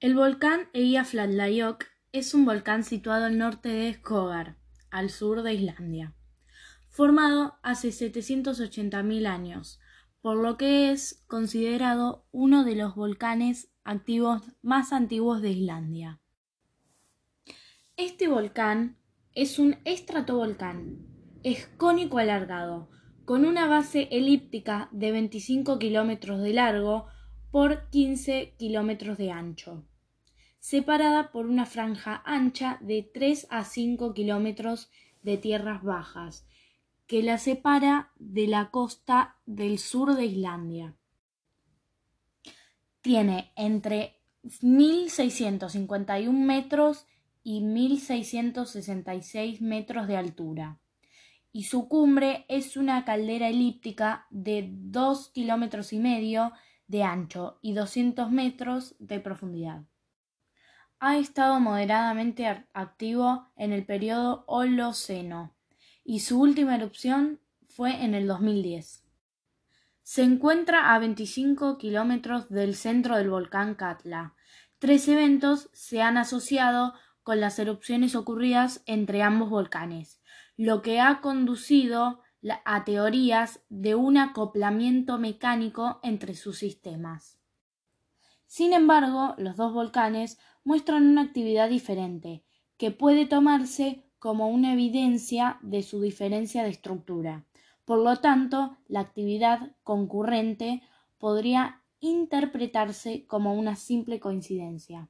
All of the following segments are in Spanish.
El volcán Eyjafjallajökull es un volcán situado al norte de Skógar, al sur de Islandia, formado hace 780.000 años, por lo que es considerado uno de los volcanes activos más antiguos de Islandia. Este volcán es un estratovolcán, es cónico alargado, con una base elíptica de 25 kilómetros de largo por 15 kilómetros de ancho separada por una franja ancha de 3 a 5 kilómetros de tierras bajas, que la separa de la costa del sur de Islandia. Tiene entre 1.651 metros y 1.666 metros de altura, y su cumbre es una caldera elíptica de 2 kilómetros y medio de ancho y 200 metros de profundidad ha estado moderadamente activo en el periodo Holoceno y su última erupción fue en el 2010. Se encuentra a 25 kilómetros del centro del volcán Katla. Tres eventos se han asociado con las erupciones ocurridas entre ambos volcanes, lo que ha conducido a teorías de un acoplamiento mecánico entre sus sistemas. Sin embargo, los dos volcanes muestran una actividad diferente, que puede tomarse como una evidencia de su diferencia de estructura. Por lo tanto, la actividad concurrente podría interpretarse como una simple coincidencia.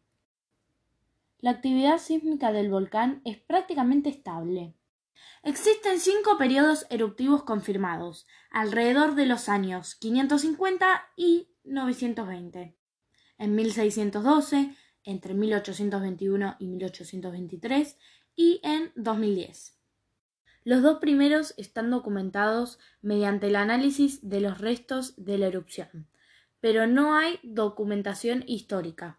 La actividad sísmica del volcán es prácticamente estable. Existen cinco periodos eruptivos confirmados, alrededor de los años 550 y 920. En 1612 entre 1821 y 1823 y en 2010. Los dos primeros están documentados mediante el análisis de los restos de la erupción, pero no hay documentación histórica.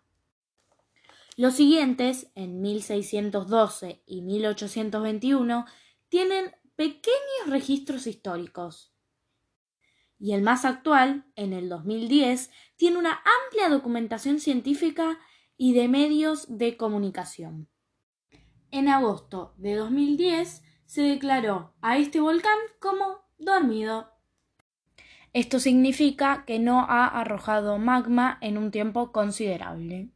Los siguientes, en 1612 y 1821, tienen pequeños registros históricos. Y el más actual, en el 2010, tiene una amplia documentación científica y de medios de comunicación. En agosto de 2010 se declaró a este volcán como dormido. Esto significa que no ha arrojado magma en un tiempo considerable.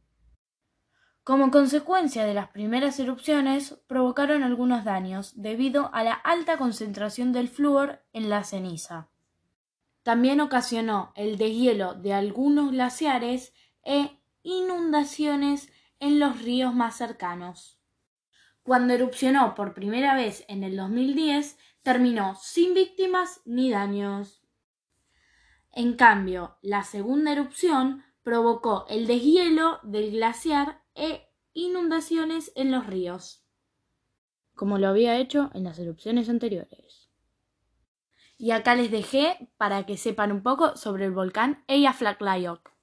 Como consecuencia de las primeras erupciones, provocaron algunos daños debido a la alta concentración del flúor en la ceniza. También ocasionó el deshielo de algunos glaciares e inundaciones en los ríos más cercanos. Cuando erupcionó por primera vez en el 2010, terminó sin víctimas ni daños. En cambio, la segunda erupción provocó el deshielo del glaciar e inundaciones en los ríos, como lo había hecho en las erupciones anteriores. Y acá les dejé para que sepan un poco sobre el volcán Eyjafjallajökull.